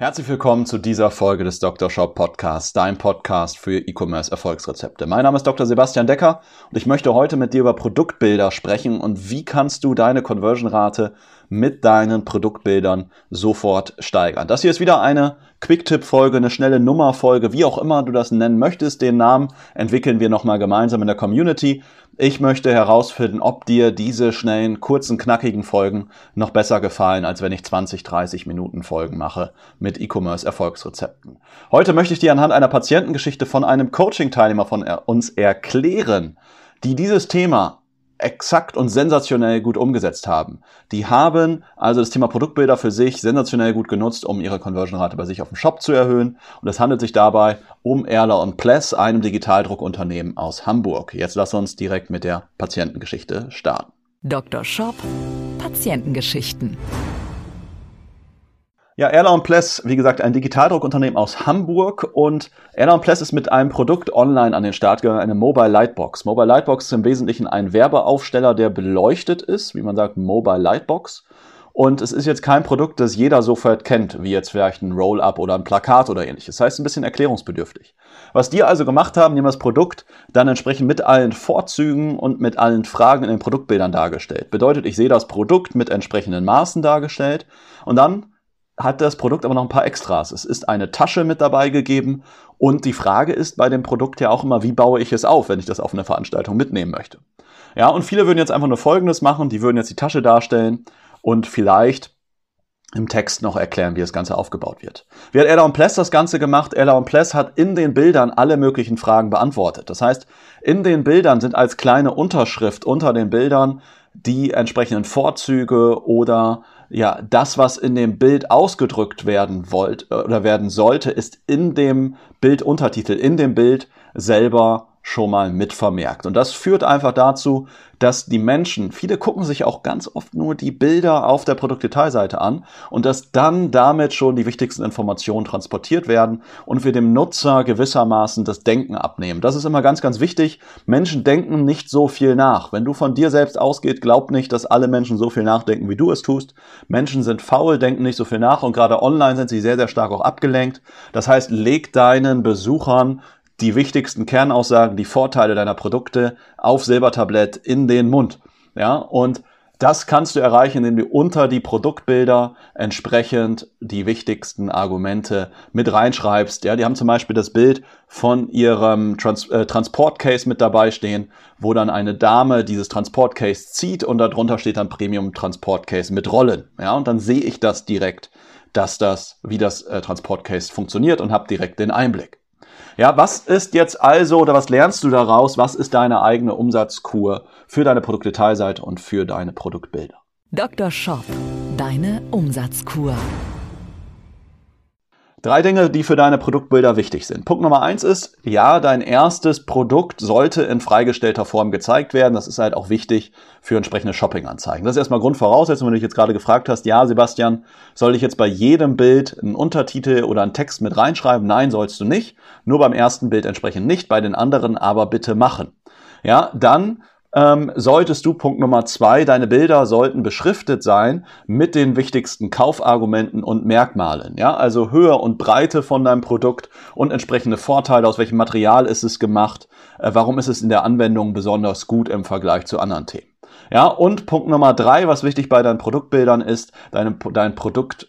Herzlich willkommen zu dieser Folge des Dr. Shop Podcasts, dein Podcast für E-Commerce Erfolgsrezepte. Mein Name ist Dr. Sebastian Decker und ich möchte heute mit dir über Produktbilder sprechen und wie kannst du deine Conversion-Rate mit deinen Produktbildern sofort steigern. Das hier ist wieder eine Quick-Tip-Folge, eine schnelle Nummer-Folge, wie auch immer du das nennen möchtest. Den Namen entwickeln wir nochmal gemeinsam in der Community. Ich möchte herausfinden, ob dir diese schnellen, kurzen, knackigen Folgen noch besser gefallen, als wenn ich 20, 30 Minuten Folgen mache mit E-Commerce Erfolgsrezepten. Heute möchte ich dir anhand einer Patientengeschichte von einem Coaching-Teilnehmer von uns erklären, die dieses Thema exakt und sensationell gut umgesetzt haben. Die haben also das Thema Produktbilder für sich sensationell gut genutzt, um ihre Conversion-Rate bei sich auf dem Shop zu erhöhen. Und es handelt sich dabei um Erler und Pless, einem Digitaldruckunternehmen aus Hamburg. Jetzt lass uns direkt mit der Patientengeschichte starten. Dr. Shop Patientengeschichten. Ja, Erla Pless, wie gesagt, ein Digitaldruckunternehmen aus Hamburg und Erla Pless ist mit einem Produkt online an den Start gegangen, eine Mobile Lightbox. Mobile Lightbox ist im Wesentlichen ein Werbeaufsteller, der beleuchtet ist, wie man sagt, Mobile Lightbox. Und es ist jetzt kein Produkt, das jeder sofort kennt, wie jetzt vielleicht ein Roll-Up oder ein Plakat oder ähnliches. Das heißt, ein bisschen erklärungsbedürftig. Was die also gemacht haben, die haben das Produkt dann entsprechend mit allen Vorzügen und mit allen Fragen in den Produktbildern dargestellt. Bedeutet, ich sehe das Produkt mit entsprechenden Maßen dargestellt und dann hat das Produkt aber noch ein paar Extras. Es ist eine Tasche mit dabei gegeben und die Frage ist bei dem Produkt ja auch immer, wie baue ich es auf, wenn ich das auf eine Veranstaltung mitnehmen möchte. Ja, und viele würden jetzt einfach nur Folgendes machen, die würden jetzt die Tasche darstellen und vielleicht im Text noch erklären, wie das Ganze aufgebaut wird. Wie hat Ella Pless das Ganze gemacht? Ella Pless hat in den Bildern alle möglichen Fragen beantwortet. Das heißt, in den Bildern sind als kleine Unterschrift unter den Bildern die entsprechenden Vorzüge oder ja, das, was in dem Bild ausgedrückt werden wollt äh, oder werden sollte, ist in dem Bilduntertitel, in dem Bild selber schon mal mit vermerkt. Und das führt einfach dazu, dass die Menschen, viele gucken sich auch ganz oft nur die Bilder auf der Produktdetailseite an und dass dann damit schon die wichtigsten Informationen transportiert werden und wir dem Nutzer gewissermaßen das Denken abnehmen. Das ist immer ganz, ganz wichtig. Menschen denken nicht so viel nach. Wenn du von dir selbst ausgeht, glaub nicht, dass alle Menschen so viel nachdenken, wie du es tust. Menschen sind faul, denken nicht so viel nach und gerade online sind sie sehr, sehr stark auch abgelenkt. Das heißt, leg deinen Besuchern die wichtigsten Kernaussagen, die Vorteile deiner Produkte auf Silbertablett in den Mund. Ja, und das kannst du erreichen, indem du unter die Produktbilder entsprechend die wichtigsten Argumente mit reinschreibst. Ja, die haben zum Beispiel das Bild von ihrem Trans äh, Transportcase mit dabei stehen, wo dann eine Dame dieses Transportcase zieht und darunter steht dann Premium Transportcase mit Rollen. Ja, und dann sehe ich das direkt, dass das, wie das äh, Transportcase funktioniert und habe direkt den Einblick. Ja, was ist jetzt also oder was lernst du daraus? Was ist deine eigene Umsatzkur für deine Produktdetailseite und für deine Produktbilder? Dr. Shop, deine Umsatzkur. Drei Dinge, die für deine Produktbilder wichtig sind. Punkt Nummer eins ist, ja, dein erstes Produkt sollte in freigestellter Form gezeigt werden. Das ist halt auch wichtig für entsprechende Shopping-Anzeigen. Das ist erstmal Grundvoraussetzung, wenn du dich jetzt gerade gefragt hast, ja, Sebastian, soll ich jetzt bei jedem Bild einen Untertitel oder einen Text mit reinschreiben? Nein, sollst du nicht. Nur beim ersten Bild entsprechend nicht, bei den anderen aber bitte machen. Ja, dann ähm, solltest du Punkt Nummer zwei, deine Bilder sollten beschriftet sein mit den wichtigsten Kaufargumenten und Merkmalen. Ja, also Höhe und Breite von deinem Produkt und entsprechende Vorteile, aus welchem Material ist es gemacht, äh, warum ist es in der Anwendung besonders gut im Vergleich zu anderen Themen. Ja, und Punkt Nummer drei, was wichtig bei deinen Produktbildern ist, dein, dein Produkt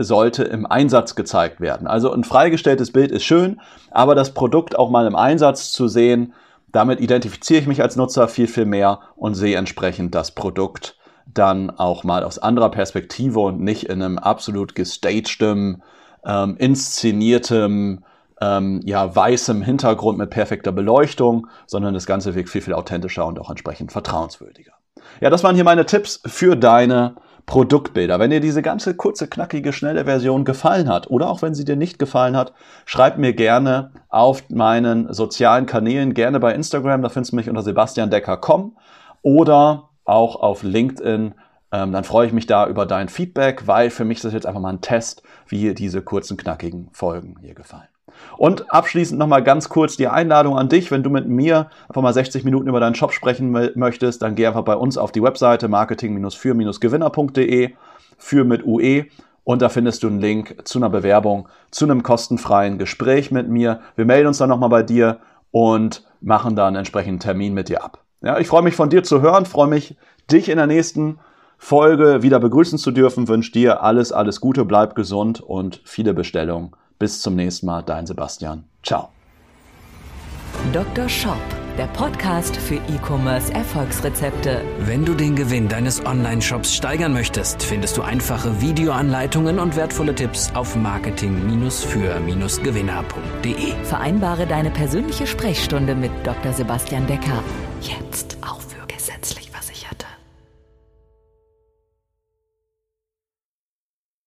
sollte im Einsatz gezeigt werden. Also ein freigestelltes Bild ist schön, aber das Produkt auch mal im Einsatz zu sehen, damit identifiziere ich mich als Nutzer viel, viel mehr und sehe entsprechend das Produkt dann auch mal aus anderer Perspektive und nicht in einem absolut gestagedem, ähm, inszeniertem, ähm, ja, weißem Hintergrund mit perfekter Beleuchtung, sondern das Ganze wirkt viel, viel authentischer und auch entsprechend vertrauenswürdiger. Ja, das waren hier meine Tipps für deine Produktbilder. Wenn dir diese ganze kurze, knackige, schnelle Version gefallen hat oder auch wenn sie dir nicht gefallen hat, schreib mir gerne auf meinen sozialen Kanälen, gerne bei Instagram, da findest du mich unter sebastiandecker.com oder auch auf LinkedIn. Ähm, dann freue ich mich da über dein Feedback, weil für mich ist das jetzt einfach mal ein Test, wie diese kurzen, knackigen Folgen hier gefallen. Und abschließend nochmal ganz kurz die Einladung an dich, wenn du mit mir einfach mal 60 Minuten über deinen Shop sprechen möchtest, dann geh einfach bei uns auf die Webseite marketing-für-gewinner.de, für mit UE und da findest du einen Link zu einer Bewerbung, zu einem kostenfreien Gespräch mit mir. Wir melden uns dann nochmal bei dir und machen dann einen entsprechenden Termin mit dir ab. Ja, ich freue mich von dir zu hören, freue mich, dich in der nächsten Folge wieder begrüßen zu dürfen, wünsche dir alles, alles Gute, bleib gesund und viele Bestellungen bis zum nächsten Mal, dein Sebastian. Ciao. Dr. Shop, der Podcast für E-Commerce Erfolgsrezepte. Wenn du den Gewinn deines Online-Shops steigern möchtest, findest du einfache Videoanleitungen und wertvolle Tipps auf marketing-für-gewinner.de. Vereinbare deine persönliche Sprechstunde mit Dr. Sebastian Decker jetzt.